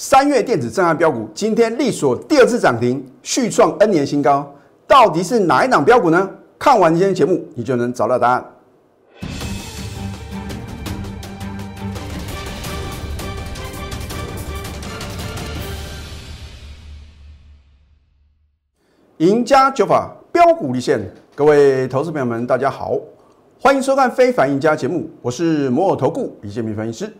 三月电子震撼标股今天力所第二次涨停，续创 N 年新高，到底是哪一档标股呢？看完今天节目，你就能找到答案。赢家九法标股立现，各位投资朋友们，大家好，欢迎收看《非凡赢家》节目，我是摩尔投顾李建明分析师。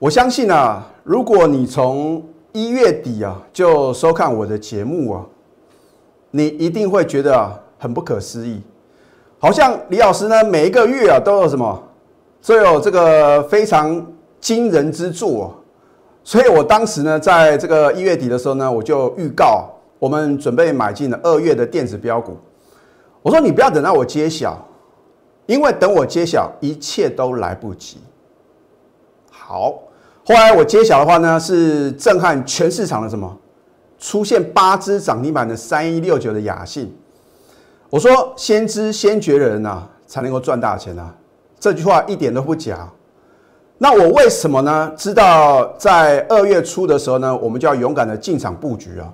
我相信啊，如果你从一月底啊就收看我的节目啊，你一定会觉得啊很不可思议，好像李老师呢每一个月啊都有什么，都有这个非常惊人之作，所以我当时呢在这个一月底的时候呢，我就预告。我们准备买进了二月的电子标股。我说你不要等到我揭晓，因为等我揭晓，一切都来不及。好，后来我揭晓的话呢，是震撼全市场的什么？出现八只涨停板的三一六九的雅信。我说先知先觉的人呐，才能够赚大钱啊！这句话一点都不假。那我为什么呢？知道在二月初的时候呢，我们就要勇敢的进场布局啊！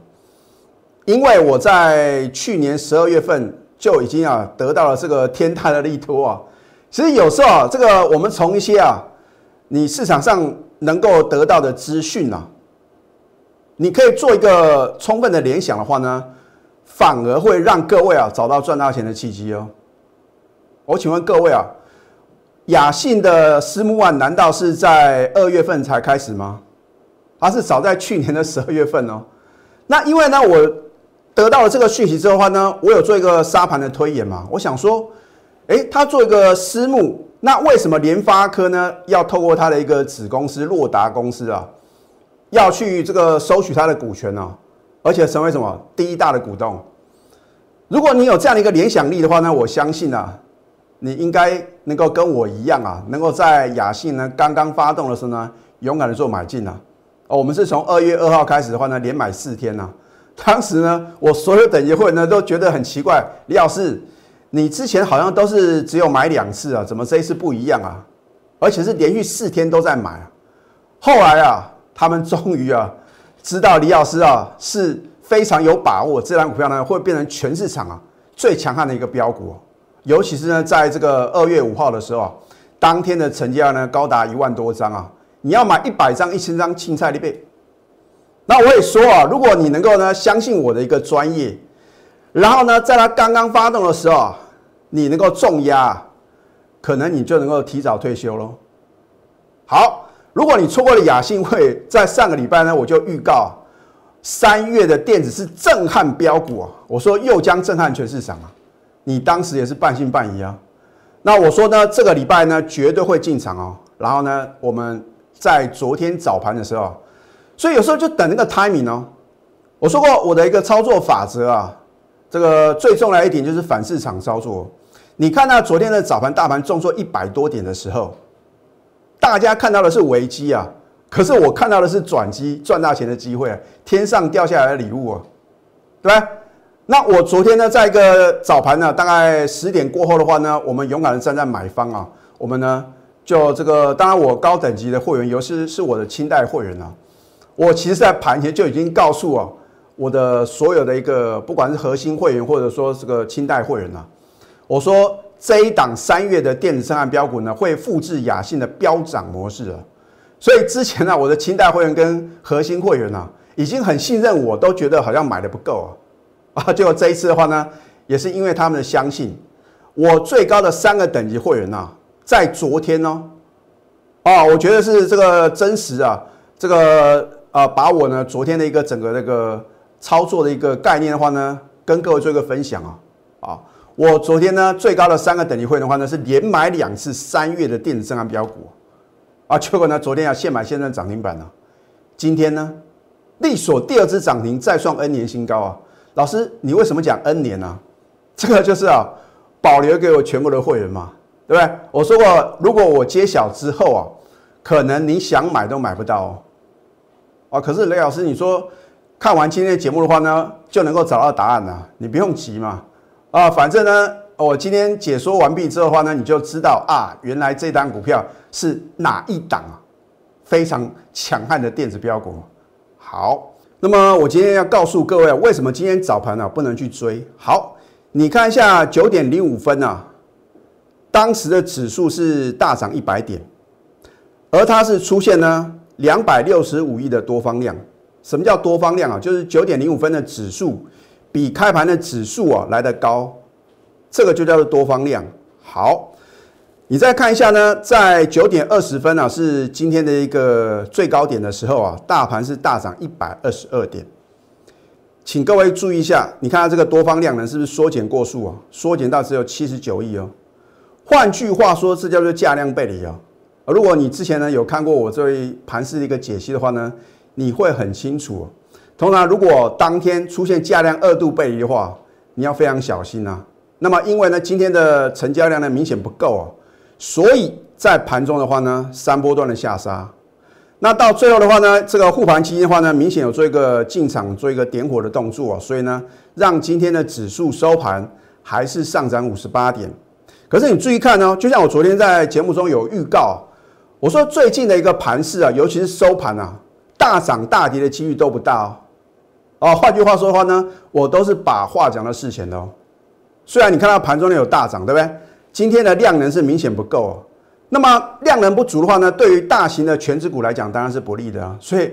因为我在去年十二月份就已经啊得到了这个天大的利托啊，其实有时候啊，这个我们从一些啊你市场上能够得到的资讯啊，你可以做一个充分的联想的话呢，反而会让各位啊找到赚大钱的契机哦。我请问各位啊，雅信的私募案难道是在二月份才开始吗？它是早在去年的十二月份哦。那因为呢我。得到了这个讯息之后的话呢，我有做一个沙盘的推演嘛。我想说，诶，他做一个私募，那为什么联发科呢要透过他的一个子公司洛达公司啊，要去这个收取他的股权呢？而且成为什么第一大的股东？如果你有这样的一个联想力的话呢，我相信啊，你应该能够跟我一样啊，能够在雅信呢刚刚发动的时候呢，勇敢的做买进啊。哦，我们是从二月二号开始的话呢，连买四天呐。当时呢，我所有等级会呢都觉得很奇怪，李老师，你之前好像都是只有买两次啊，怎么这一次不一样啊？而且是连续四天都在买啊。后来啊，他们终于啊知道李老师啊是非常有把握，这张股票呢会变成全市场啊最强悍的一个标股，尤其是呢在这个二月五号的时候啊，当天的成交量呢高达一万多张啊，你要买一百张、一千张青菜的倍。那我也说啊，如果你能够呢相信我的一个专业，然后呢在它刚刚发动的时候，你能够重压，可能你就能够提早退休喽。好，如果你错过了雅信会，在上个礼拜呢我就预告三月的电子是震撼标股啊，我说又将震撼全市场啊，你当时也是半信半疑啊。那我说呢这个礼拜呢绝对会进场哦，然后呢我们在昨天早盘的时候。所以有时候就等那个 timing 哦。我说过我的一个操作法则啊，这个最重要一点就是反市场操作。你看到昨天的早盘大盘重挫一百多点的时候，大家看到的是危机啊，可是我看到的是转机，赚大钱的机会，天上掉下来的礼物啊，对吧？那我昨天呢，在一个早盘呢，大概十点过后的话呢，我们勇敢的站在买方啊，我们呢就这个，当然我高等级的会员，尤其是我的清代会员啊。我其实，在盘前就已经告诉啊，我的所有的一个，不管是核心会员或者说这个清代会员啊，我说这一档三月的电子升案标股呢，会复制雅信的飙涨模式啊。所以之前呢，我的清代会员跟核心会员呢，已经很信任我，都觉得好像买的不够啊。啊，结果这一次的话呢，也是因为他们的相信，我最高的三个等级会员呐，在昨天呢，啊，我觉得是这个真实啊，这个。啊，把我呢昨天的一个整个那个操作的一个概念的话呢，跟各位做一个分享啊啊，我昨天呢最高的三个等级会的话呢是连买两次三月的电子正安标股啊，结果呢昨天要现买现赚涨停板了，今天呢力所第二次涨停再创 N 年新高啊，老师你为什么讲 N 年呢？这个就是啊保留给我全国的会员嘛，对不对？我说过如果我揭晓之后啊，可能你想买都买不到哦。啊，可是雷老师，你说看完今天的节目的话呢，就能够找到答案了，你不用急嘛。啊，反正呢，我今天解说完毕之后的话呢，你就知道啊，原来这单股票是哪一档啊，非常强悍的电子标股。好，那么我今天要告诉各位啊，为什么今天早盘呢不能去追？好，你看一下九点零五分啊，当时的指数是大涨一百点，而它是出现呢两百六十五亿的多方量。什么叫多方量啊？就是九点零五分的指数比开盘的指数啊来得高，这个就叫做多方量。好。你再看一下呢，在九点二十分啊，是今天的一个最高点的时候啊，大盘是大涨一百二十二点。请各位注意一下，你看它这个多方量能是不是缩减过数啊？缩减到只有七十九亿哦。换句话说，这叫做价量背离啊。如果你之前呢有看过我这位盘势的一个解析的话呢，你会很清楚。通常如果当天出现价量二度背离的话，你要非常小心啊。那么因为呢，今天的成交量呢明显不够啊。所以在盘中的话呢，三波段的下杀，那到最后的话呢，这个护盘基金的话呢，明显有做一个进场做一个点火的动作啊，所以呢，让今天的指数收盘还是上涨五十八点。可是你注意看呢，就像我昨天在节目中有预告，我说最近的一个盘势啊，尤其是收盘啊，大涨大跌的几率都不大哦。哦，换句话说的话呢，我都是把话讲到事前的哦。虽然你看到盘中呢有大涨，对不对？今天的量能是明显不够哦，那么量能不足的话呢，对于大型的全指股来讲当然是不利的啊。所以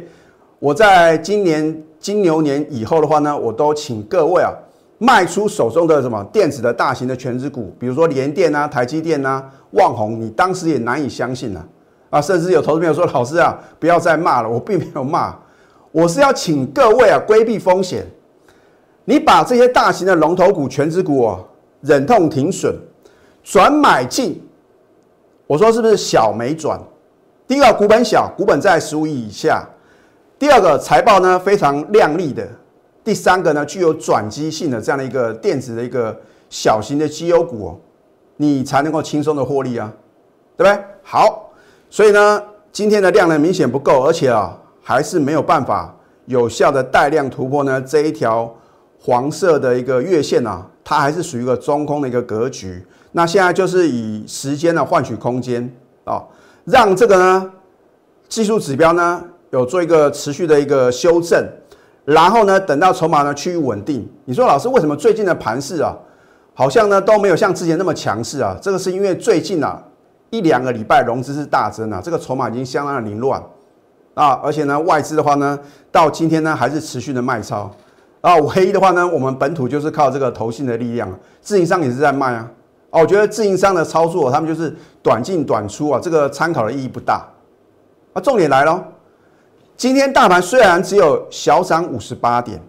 我在今年金牛年以后的话呢，我都请各位啊卖出手中的什么电子的大型的全指股，比如说联电啊、台积电啊、旺宏，你当时也难以相信啊啊，甚至有投资朋友说老师啊不要再骂了，我并没有骂，我是要请各位啊规避风险，你把这些大型的龙头股、全指股哦忍痛停损。转买进，我说是不是小没转？第一个股本小，股本在十五亿以下；第二个财报呢非常亮丽的；第三个呢具有转机性的这样的一个电子的一个小型的绩优股哦，你才能够轻松的获利啊，对不对？好，所以呢今天的量呢明显不够，而且啊还是没有办法有效的带量突破呢这一条黄色的一个月线啊，它还是属于一个中空的一个格局。那现在就是以时间呢换取空间啊，让这个呢技术指标呢有做一个持续的一个修正，然后呢等到筹码呢趋于稳定。你说老师为什么最近的盘势啊，好像呢都没有像之前那么强势啊？这个是因为最近啊一两个礼拜融资是大增啊，这个筹码已经相当的凌乱啊，而且呢外资的话呢到今天呢还是持续的卖超啊，唯一的话呢我们本土就是靠这个投信的力量，自营商也是在卖啊。哦，我觉得自营商的操作，他们就是短进短出啊，这个参考的意义不大。啊，重点来了，今天大盘虽然只有小涨五十八点，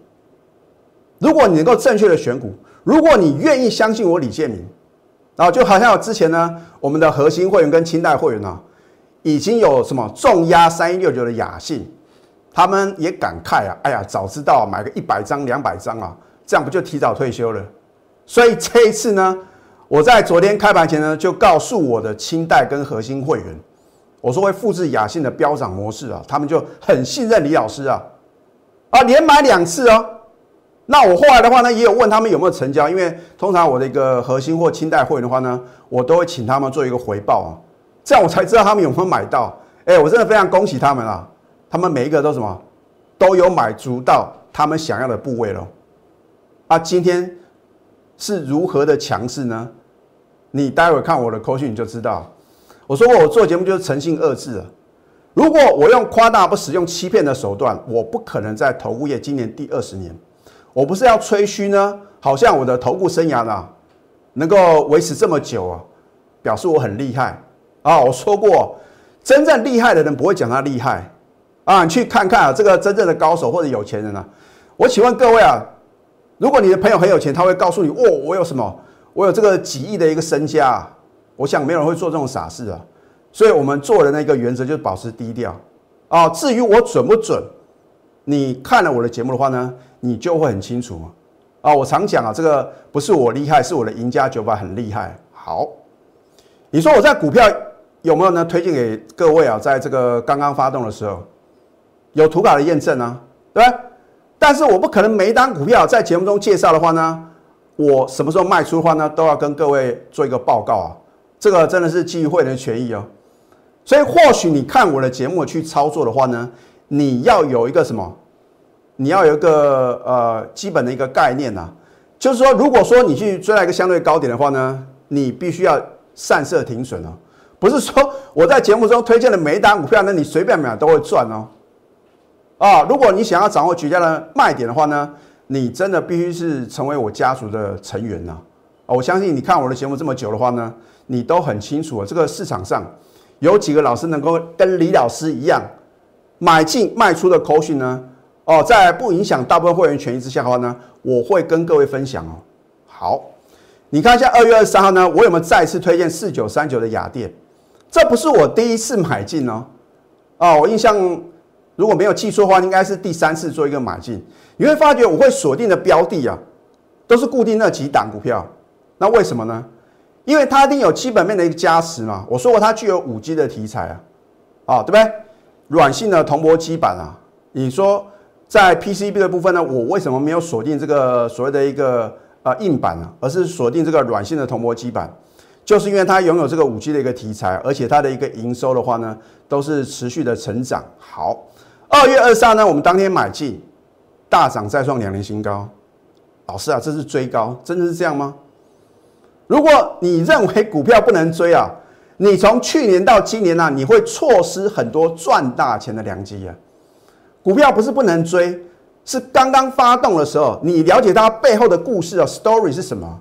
如果你能够正确的选股，如果你愿意相信我李建明，啊就好像之前呢，我们的核心会员跟清代会员呢，已经有什么重压三一六九的雅信，他们也感慨啊，哎呀，早知道买个一百张两百张啊，这样不就提早退休了？所以这一次呢。我在昨天开盘前呢，就告诉我的清代跟核心会员，我说会复制雅信的飙涨模式啊，他们就很信任李老师啊，啊，连买两次哦。那我后来的话呢，也有问他们有没有成交，因为通常我的一个核心或清代会员的话呢，我都会请他们做一个回报啊，这样我才知道他们有没有买到。哎，我真的非常恭喜他们啊，他们每一个都什么都有买足到他们想要的部位了。啊，今天是如何的强势呢？你待会看我的口讯你就知道，我说过我做节目就是诚信二字啊。如果我用夸大不使用欺骗的手段，我不可能在投顾业今年第二十年。我不是要吹嘘呢，好像我的投顾生涯呢能够维持这么久啊，表示我很厉害啊。我说过，真正厉害的人不会讲他厉害啊。你去看看啊，这个真正的高手或者有钱人啊，我请问各位啊，如果你的朋友很有钱，他会告诉你哦，我有什么？我有这个几亿的一个身家，我想没有人会做这种傻事啊，所以我们做人的一个原则就是保持低调啊。至于我准不准，你看了我的节目的话呢，你就会很清楚嘛。啊，我常讲啊，这个不是我厉害，是我的赢家九法很厉害。好，你说我在股票有没有呢？推荐给各位啊，在这个刚刚发动的时候，有图卡的验证啊，对吧？但是我不可能每一单股票在节目中介绍的话呢。我什么时候卖出的话呢，都要跟各位做一个报告啊，这个真的是基于会员的权益哦。所以或许你看我的节目去操作的话呢，你要有一个什么你要有一个呃基本的一个概念呐，就是说，如果说你去追来一个相对高点的话呢，你必须要散设停损哦，不是说我在节目中推荐的每一单股票呢，你随便买都会赚哦。啊，如果你想要掌握绝佳的卖点的话呢，你真的必须是成为我家族的成员呐。我相信你看我的节目这么久的话呢，你都很清楚啊，这个市场上有几个老师能够跟李老师一样买进卖出的口讯呢？哦，在不影响大部分会员权益之下的话呢，我会跟各位分享哦。好，你看一下二月二十三号呢，我有没有再次推荐四九三九的雅电？这不是我第一次买进哦。哦，我印象如果没有记错的话，应该是第三次做一个买进。你会发觉我会锁定的标的啊，都是固定那几档股票。那为什么呢？因为它一定有基本面的一个加持嘛。我说过它具有五 G 的题材啊，啊对不对？软性的铜箔基板啊，你说在 PCB 的部分呢，我为什么没有锁定这个所谓的一个呃硬板呢？而是锁定这个软性的铜箔基板，就是因为它拥有这个五 G 的一个题材，而且它的一个营收的话呢，都是持续的成长。好，二月二十三呢，我们当天买进，大涨再创两年新高。老师啊，这是追高，真的是这样吗？如果你认为股票不能追啊，你从去年到今年呢，你会错失很多赚大钱的良机啊！股票不是不能追，是刚刚发动的时候，你了解它背后的故事啊，story 是什么？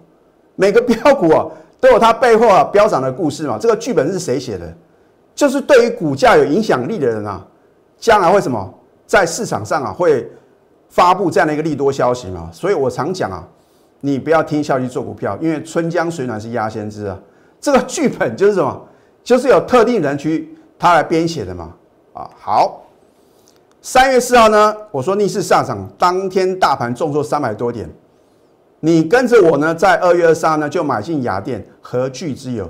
每个标股啊，都有它背后啊飙涨的故事嘛。这个剧本是谁写的？就是对于股价有影响力的人啊，将来会什么？在市场上啊，会发布这样的一个利多消息嘛。所以我常讲啊。你不要听消息做股票，因为春江水暖是鸭先知啊。这个剧本就是什么？就是有特定人去他来编写的嘛。啊，好，三月四号呢，我说逆势上涨，当天大盘重挫三百多点，你跟着我呢，在二月二十号呢就买进雅电，何惧之有？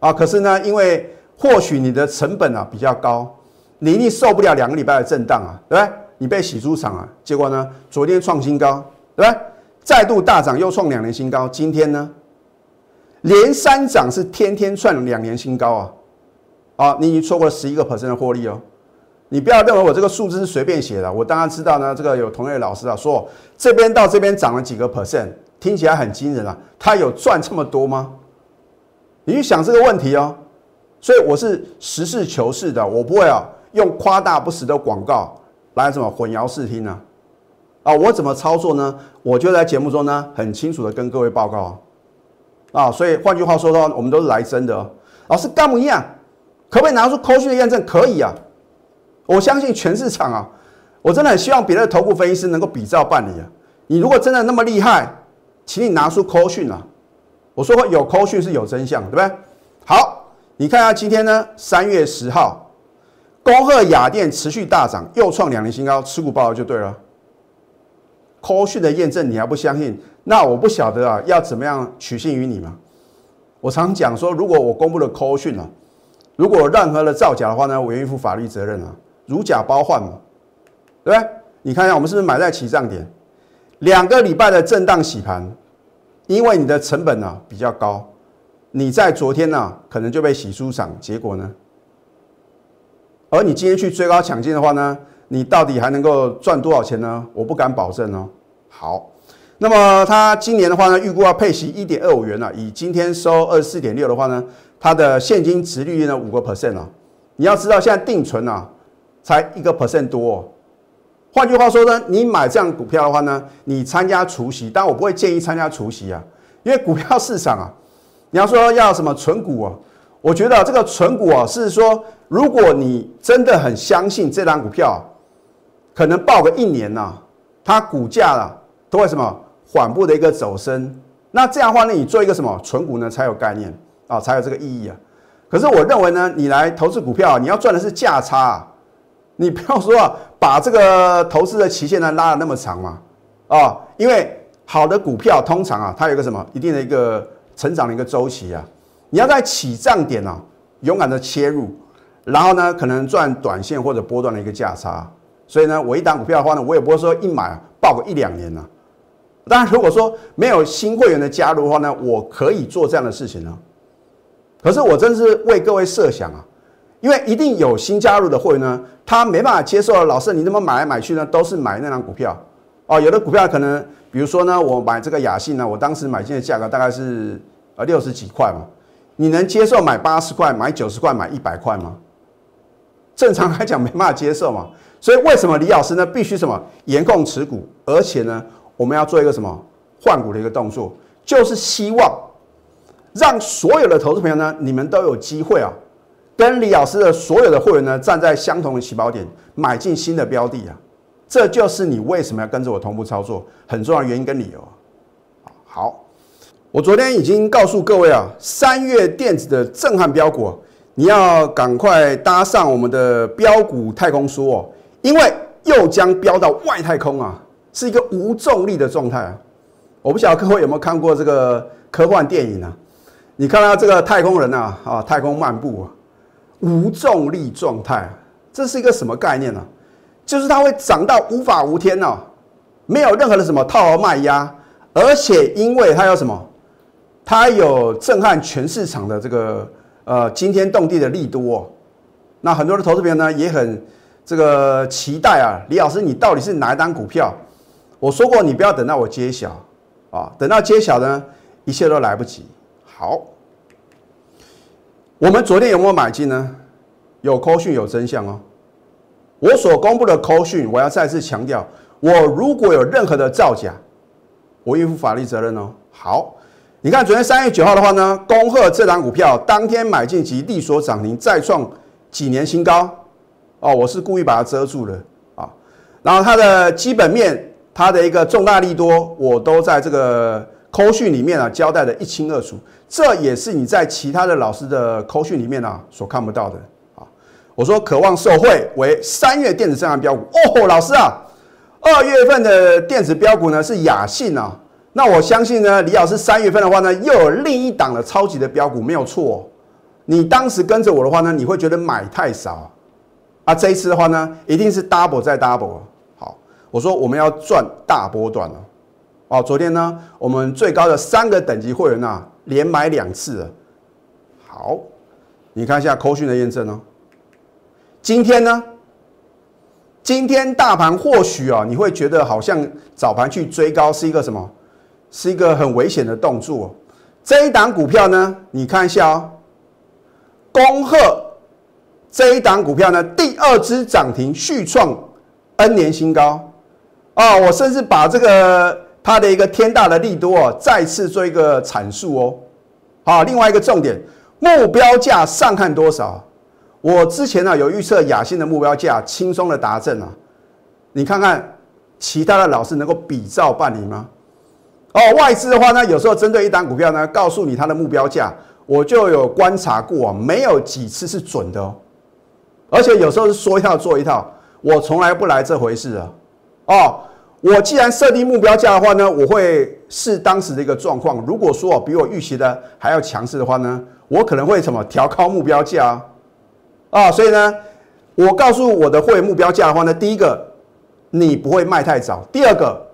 啊，可是呢，因为或许你的成本啊比较高，你一定受不了两个礼拜的震荡啊，对不对？你被洗出场啊，结果呢，昨天创新高，对不对？再度大涨，又创两年新高。今天呢，连三涨是天天创两年新高啊！啊，你已经错过了十一个 percent 的获利哦。你不要认为我这个数字是随便写的，我当然知道呢。这个有同业老师啊说，这边到这边涨了几个 percent，听起来很惊人啊。他有赚这么多吗？你去想这个问题哦。所以我是实事求是的，我不会啊用夸大不实的广告来什么混淆视听呢。啊，我怎么操作呢？我就在节目中呢，很清楚的跟各位报告啊。啊所以换句话说的话，我们都是来真的。老师干不一样，可不可以拿出科学的验证？可以啊。我相信全市场啊，我真的很希望别的头部分析师能够比照办理啊。你如果真的那么厉害，请你拿出科讯啊。我说过有科讯是有真相，对不对？好，你看一下今天呢，三月十号，恭贺雅电持续大涨，又创两年新高，持股报告就对了。科讯的验证你还不相信？那我不晓得啊，要怎么样取信于你嘛？我常讲说，如果我公布了科讯啊，如果任何的造假的话呢，我愿意负法律责任啊，如假包换嘛，对不对？你看一下，我们是不是买在起涨点？两个礼拜的震荡洗盘，因为你的成本呢比较高，你在昨天呢可能就被洗出场，结果呢，而你今天去追高抢进的话呢？你到底还能够赚多少钱呢？我不敢保证哦。好，那么它今年的话呢，预估要配息一点二五元了。以今天收二十四点六的话呢，它的现金值率呢五个 percent 啊。你要知道，现在定存啊才一个 percent 多。换句话说呢，你买这样股票的话呢，你参加除息，但我不会建议参加除息啊，因为股票市场啊，你要说要什么存股啊，我觉得这个存股啊是说，如果你真的很相信这张股票。可能报个一年呐，它股价啊都会什么缓步的一个走升。那这样的话呢，你做一个什么存股呢才有概念啊，才有这个意义啊。可是我认为呢，你来投资股票，你要赚的是价差，你不要说啊，把这个投资的期限呢拉的那么长嘛啊，因为好的股票通常啊，它有一个什么一定的一个成长的一个周期啊，你要在起涨点啊勇敢的切入，然后呢可能赚短线或者波段的一个价差。所以呢，我一档股票的话呢，我也不会说一买报个一两年呢。当然，如果说没有新会员的加入的话呢，我可以做这样的事情呢。可是我真是为各位设想啊，因为一定有新加入的会员呢，他没办法接受老师你这么买来买去呢，都是买那张股票哦。有的股票可能，比如说呢，我买这个雅信呢，我当时买进的价格大概是呃六十几块嘛，你能接受买八十块、买九十块、买一百块吗？正常来讲没办法接受嘛。所以为什么李老师呢必须什么严控持股，而且呢我们要做一个什么换股的一个动作，就是希望让所有的投资朋友呢，你们都有机会啊。跟李老师的所有的会员呢，站在相同的起跑点，买进新的标的啊，这就是你为什么要跟着我同步操作很重要的原因跟理由啊。好，我昨天已经告诉各位啊，三月电子的震撼标股，你要赶快搭上我们的标股太空梭哦，因为又将飙到外太空啊，是一个无重力的状态啊。我不晓得各位有没有看过这个科幻电影啊？你看到这个太空人啊，啊，太空漫步啊。无重力状态，这是一个什么概念呢？就是它会涨到无法无天哦，没有任何的什么套牢卖压，而且因为它有什么，它有震撼全市场的这个呃惊天动地的力度哦。那很多的投资朋友呢也很这个期待啊，李老师你到底是哪一单股票？我说过你不要等到我揭晓啊，等到揭晓呢一切都来不及。好。我们昨天有没有买进呢？有扣讯有真相哦。我所公布的扣讯，我要再次强调，我如果有任何的造假，我应负法律责任哦。好，你看昨天三月九号的话呢，恭贺这档股票当天买进及利所涨停，再创几年新高哦。我是故意把它遮住了啊。然后它的基本面，它的一个重大利多，我都在这个。扣讯里面啊，交代的一清二楚，这也是你在其他的老师的扣讯里面啊所看不到的啊。我说渴望受惠为三月电子震撼标股哦，老师啊，二月份的电子标股呢是雅信啊，那我相信呢，李老师三月份的话呢，又有另一档的超级的标股没有错。你当时跟着我的话呢，你会觉得买太少啊，这一次的话呢，一定是 double 再 double。好，我说我们要赚大波段了。哦，昨天呢，我们最高的三个等级会员啊，连买两次了。好，你看一下扣讯的验证哦。今天呢，今天大盘或许啊，你会觉得好像早盘去追高是一个什么？是一个很危险的动作。这一档股票呢，你看一下哦，恭贺这一档股票呢，第二支涨停续创 N 年新高。啊，我甚至把这个。它的一个天大的利多哦，再次做一个阐述哦。好，另外一个重点，目标价上看多少？我之前呢有预测雅信的目标价，轻松的达阵啊。你看看其他的老师能够比照办理吗？哦，外资的话呢，有时候针对一单股票呢，告诉你它的目标价，我就有观察过，没有几次是准的哦。而且有时候是说一套做一套，我从来不来这回事啊。哦。我既然设定目标价的话呢，我会视当时的一个状况。如果说比我预期的还要强势的话呢，我可能会什么调高目标价啊？啊所以呢，我告诉我的会目标价的话呢，第一个你不会卖太早，第二个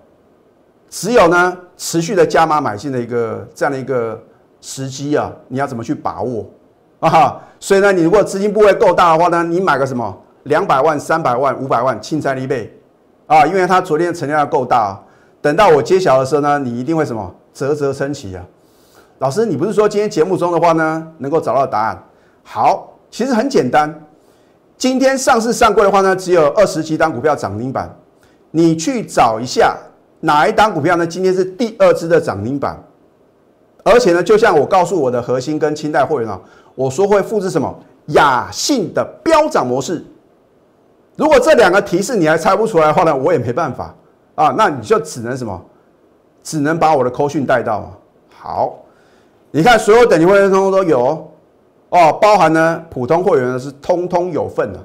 只有呢持续的加码买进的一个这样的一个时机啊，你要怎么去把握啊？所以呢，你如果资金部位够大的话呢，你买个什么两百万、三百万、五百万，轻财一倍。啊，因为它昨天成交量够大，等到我揭晓的时候呢，你一定会什么啧啧称奇啊！老师，你不是说今天节目中的话呢，能够找到答案？好，其实很简单，今天上市上柜的话呢，只有二十几单股票涨停板，你去找一下哪一单股票呢？今天是第二支的涨停板，而且呢，就像我告诉我的核心跟清代会员啊，我说会复制什么雅信的飙涨模式。如果这两个提示你还猜不出来的话呢，我也没办法啊，那你就只能什么，只能把我的扣讯带到。好，你看所有等级会员通通都有哦，包含呢普通会员呢是通通有份的。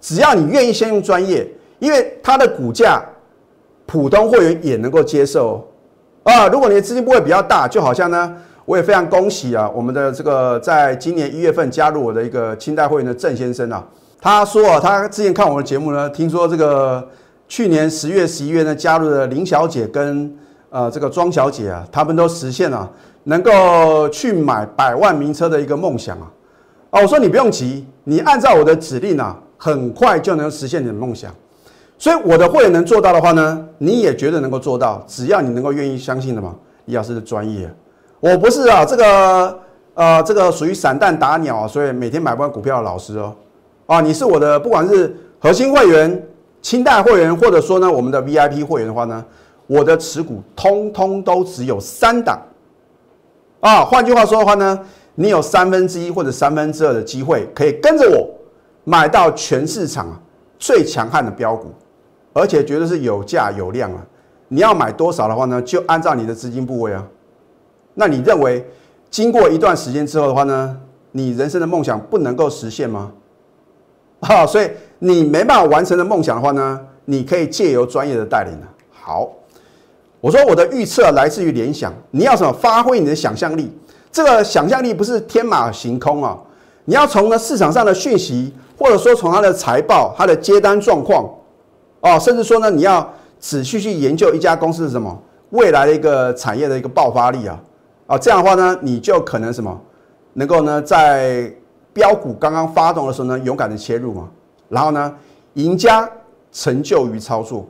只要你愿意先用专业，因为它的股价普通会员也能够接受啊。如果你的资金部位比较大，就好像呢，我也非常恭喜啊，我们的这个在今年一月份加入我的一个清代会员的郑先生啊。他说啊，他之前看我的节目呢，听说这个去年十月、十一月呢，加入了林小姐跟呃这个庄小姐啊，他们都实现了能够去买百万名车的一个梦想啊。啊，我说你不用急，你按照我的指令啊，很快就能实现你的梦想。所以我的会员能做到的话呢，你也绝对能够做到，只要你能够愿意相信的嘛。李老师的专业，我不是啊，这个呃，这个属于散弹打鸟啊，所以每天买不完股票的老师哦。啊，你是我的，不管是核心会员、清代会员，或者说呢我们的 VIP 会员的话呢，我的持股通通都只有三档。啊，换句话说的话呢。你有三分之一或者三分之二的机会，可以跟着我买到全市场最强悍的标股，而且绝对是有价有量啊！你要买多少的话呢？就按照你的资金部位啊。那你认为经过一段时间之后的话呢，你人生的梦想不能够实现吗？啊，所以你没办法完成的梦想的话呢，你可以借由专业的带领。好，我说我的预测来自于联想，你要什么？发挥你的想象力。这个想象力不是天马行空啊！你要从呢市场上的讯息，或者说从它的财报、它的接单状况，哦，甚至说呢，你要仔细去研究一家公司是什么未来的一个产业的一个爆发力啊！啊，这样的话呢，你就可能什么能够呢在标股刚刚发动的时候呢，勇敢的切入嘛，然后呢，赢家成就于操作。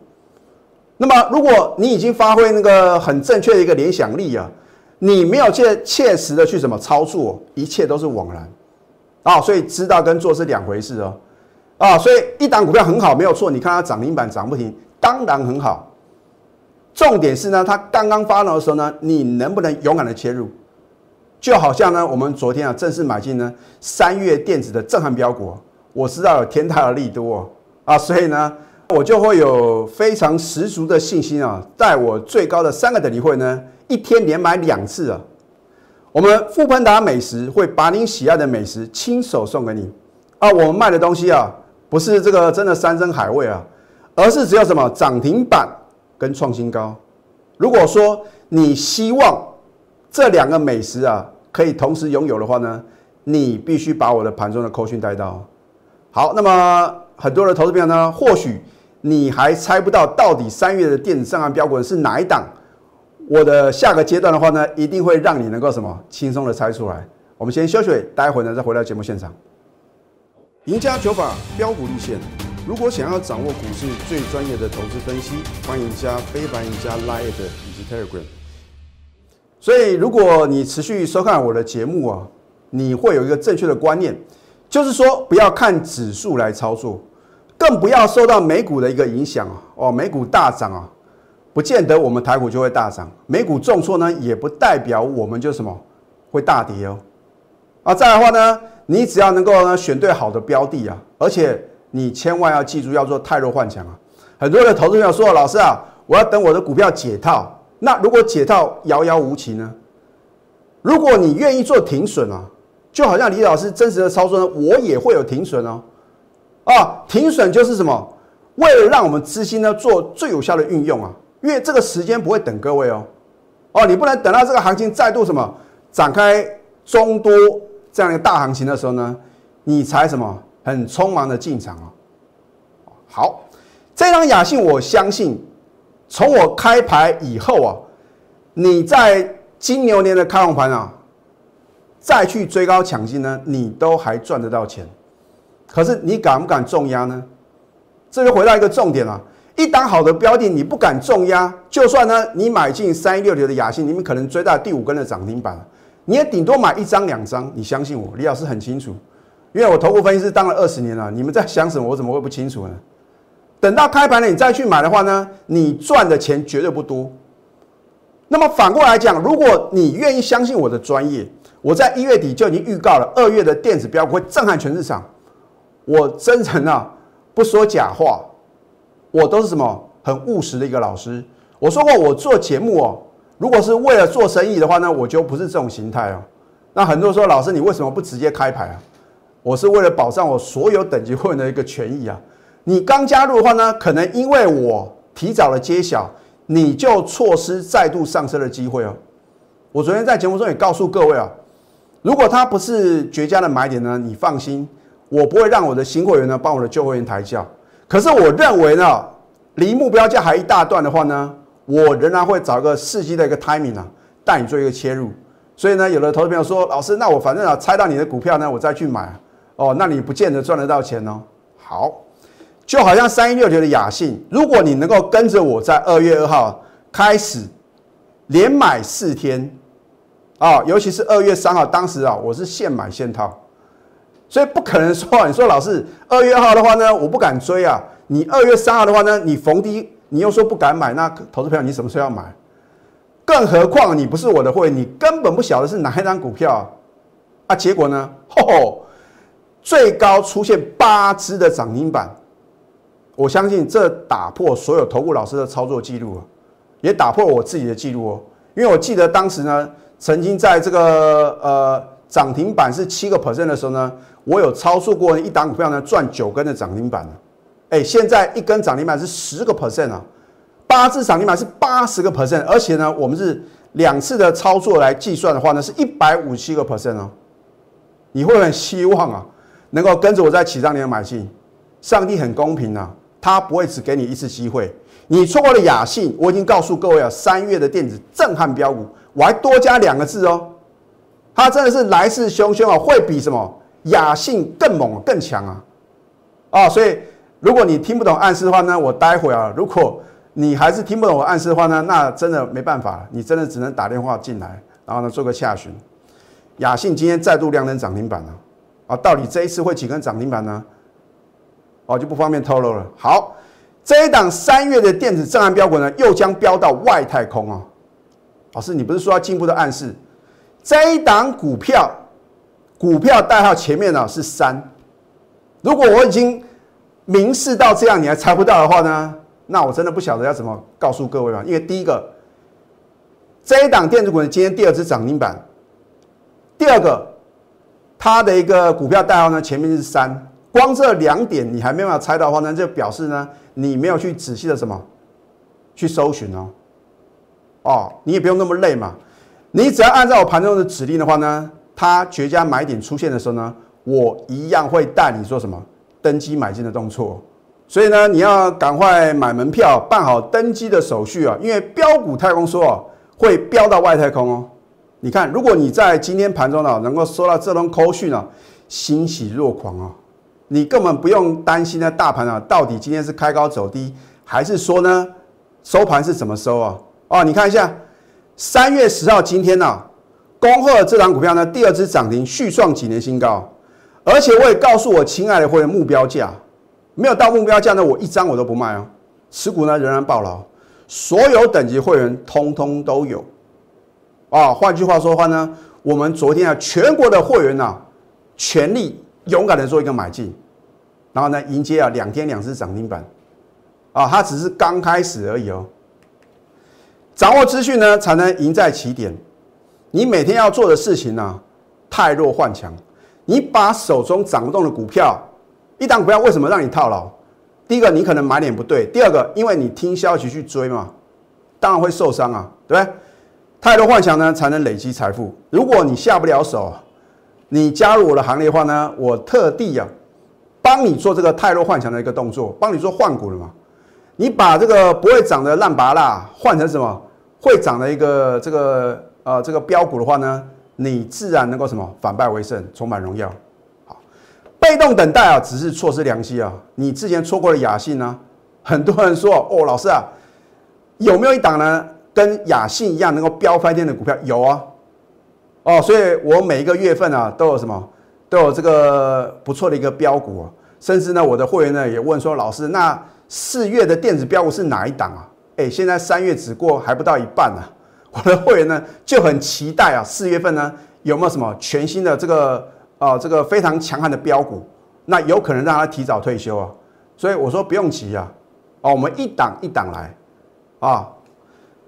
那么，如果你已经发挥那个很正确的一个联想力啊。你没有切切实的去怎么操作，一切都是枉然啊！所以知道跟做是两回事哦啊！所以一档股票很好，没有错。你看它涨停板涨不停，当然很好。重点是呢，它刚刚发动的时候呢，你能不能勇敢的切入？就好像呢，我们昨天啊正式买进呢三月电子的震撼标股，我知道有天大的利多啊，所以呢，我就会有非常十足的信心啊，在我最高的三个等级会呢。一天连买两次啊！我们富喷达美食会把您喜爱的美食亲手送给你啊！我们卖的东西啊，不是这个真的山珍海味啊，而是只有什么涨停板跟创新高。如果说你希望这两个美食啊可以同时拥有的话呢，你必须把我的盘中的扣讯带到。好，那么很多的投资朋友呢，或许你还猜不到到底三月的电子上岸标股是哪一档。我的下个阶段的话呢，一定会让你能够什么轻松的猜出来。我们先休息，待会呢再回到节目现场。赢家九法标股立线，如果想要掌握股市最专业的投资分析，欢迎加非凡、赢家 Line 以及 Telegram。所以，如果你持续收看我的节目啊，你会有一个正确的观念，就是说不要看指数来操作，更不要受到美股的一个影响啊。哦，美股大涨啊。不见得我们台股就会大涨，美股重挫呢，也不代表我们就什么会大跌哦。啊，再来的话呢，你只要能够呢选对好的标的啊，而且你千万要记住要做太弱换强啊。很多的投资朋友说，老师啊，我要等我的股票解套，那如果解套遥遥无期呢？如果你愿意做停损啊，就好像李老师真实的操作呢，我也会有停损哦。啊，停损就是什么？为了让我们资金呢做最有效的运用啊。因为这个时间不会等各位哦，哦，你不能等到这个行情再度什么展开中多这样一个大行情的时候呢，你才什么很匆忙的进场啊。好，这张雅信我相信，从我开牌以后啊，你在金牛年的开红盘啊，再去追高抢进呢，你都还赚得到钱。可是你敢不敢重压呢？这就回到一个重点了。一档好的标的，你不敢重压，就算呢，你买进三一六六的雅信，你们可能追到第五根的涨停板，你也顶多买一张两张。你相信我，李老师很清楚，因为我投顾分析师当了二十年了。你们在想什么，我怎么会不清楚呢？等到开盘了，你再去买的话呢，你赚的钱绝对不多。那么反过来讲，如果你愿意相信我的专业，我在一月底就已经预告了，二月的电子标会震撼全市场。我真诚啊，不说假话。我都是什么很务实的一个老师。我说过，我做节目哦，如果是为了做生意的话呢，我就不是这种形态哦。那很多人说，老师你为什么不直接开牌啊？我是为了保障我所有等级会员的一个权益啊。你刚加入的话呢，可能因为我提早了揭晓，你就错失再度上车的机会哦。我昨天在节目中也告诉各位啊，如果它不是绝佳的买点呢，你放心，我不会让我的新会员呢帮我的旧会员抬轿。可是我认为呢，离目标价还一大段的话呢，我仍然会找一个伺机的一个 timing 啊，带你做一个切入。所以呢，有的投资朋友说，老师，那我反正啊，猜到你的股票呢，我再去买哦，那你不见得赚得到钱哦。好，就好像三一六九的雅信，如果你能够跟着我在二月二号开始连买四天啊，尤其是二月三号，当时啊，我是现买现套，所以不可能说你说老师二月二号的话呢，我不敢追啊。你二月三号的话呢，你逢低你又说不敢买，那投资票你什么时候要买？更何况你不是我的会，你根本不晓得是哪一张股票啊！结果呢？吼，最高出现八只的涨停板，我相信这打破所有投顾老师的操作记录也打破我自己的记录哦。因为我记得当时呢，曾经在这个呃涨停板是七个 percent 的时候呢，我有操作过一档股票呢赚九根的涨停板哎，现在一根涨停板是十个 percent 啊。八只涨停板是八十个 percent，而且呢，我们是两次的操作来计算的话呢，是一百五十七个 percent 哦。你会很希望啊，能够跟着我在起涨点买进。上帝很公平啊，他不会只给你一次机会。你错过了雅信，我已经告诉各位啊，三月的电子震撼标股，我还多加两个字哦，它真的是来势汹汹啊，会比什么雅信更猛更强啊！啊，所以如果你听不懂暗示的话呢，我待会啊，如果你还是听不懂我暗示的话呢？那真的没办法，你真的只能打电话进来，然后呢做个洽询。雅信今天再度亮灯涨停板了，啊，到底这一次会几根涨停板呢？哦，就不方便透露了。好，这一档三月的电子震撼标股呢，又将飙到外太空啊！老师，你不是说要进一步的暗示？这一档股票，股票代号前面呢是三。如果我已经明示到这样，你还猜不到的话呢？那我真的不晓得要怎么告诉各位了，因为第一个，这一档电子股呢今天第二只涨停板，第二个，它的一个股票代号呢前面是三，光这两点你还没办法猜到的话呢，就表示呢你没有去仔细的什么去搜寻哦，哦，你也不用那么累嘛，你只要按照我盘中的指令的话呢，它绝佳买点出现的时候呢，我一样会带你做什么登机买进的动作。所以呢，你要赶快买门票，办好登机的手续啊！因为标股太空说啊，会飙到外太空哦。你看，如果你在今天盘中呢，能够收到这通口讯啊，欣喜若狂啊，你根本不用担心呢，大盘啊，到底今天是开高走低，还是说呢，收盘是怎么收啊？哦，你看一下，三月十号今天呢，恭贺这档股票呢，第二支涨停，续创几年新高，而且我也告诉我亲爱的会员目标价。没有到目标价呢，我一张我都不卖哦。持股呢仍然爆牢，所有等级会员通通都有啊。换句话说的话呢，我们昨天啊，全国的会员呐，全力勇敢的做一个买进，然后呢，迎接啊两天两只涨停板啊，它只是刚开始而已哦。掌握资讯呢，才能赢在起点。你每天要做的事情呢，太弱换强，你把手中涨不动的股票。一档股票为什么让你套牢？第一个，你可能买点不对；第二个，因为你听消息去追嘛，当然会受伤啊，对不对？太多幻想呢，才能累积财富。如果你下不了手，你加入我的行列的话呢，我特地呀，帮你做这个太弱幻想的一个动作，帮你做换股了嘛。你把这个不会涨的烂拔蜡换成什么会涨的一个这个呃这个标股的话呢，你自然能够什么反败为胜，充满荣耀。好被动等待啊，只是错失良机啊！你之前错过了雅信呢？很多人说哦，老师啊，有没有一档呢，跟雅信一样能够飙翻天的股票？有啊，哦，所以我每一个月份啊，都有什么，都有这个不错的一个标股啊。甚至呢，我的会员呢也问说，老师，那四月的电子标股是哪一档啊？哎，现在三月只过还不到一半呢，我的会员呢就很期待啊，四月份呢有没有什么全新的这个？啊，这个非常强悍的标股，那有可能让他提早退休啊，所以我说不用急啊，哦，我们一档一档来，啊，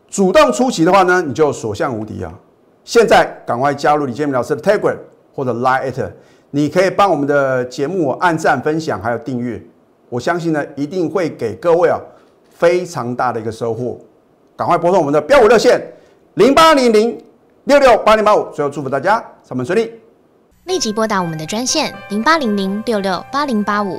主动出击的话呢，你就所向无敌啊！现在赶快加入李建明老师的 Telegram 或者 Line，你可以帮我们的节目按赞、分享还有订阅，我相信呢一定会给各位啊非常大的一个收获。赶快拨通我们的标五热线零八零零六六八零八五，最后祝福大家上班顺利。立即拨打我们的专线零八零零六六八零八五。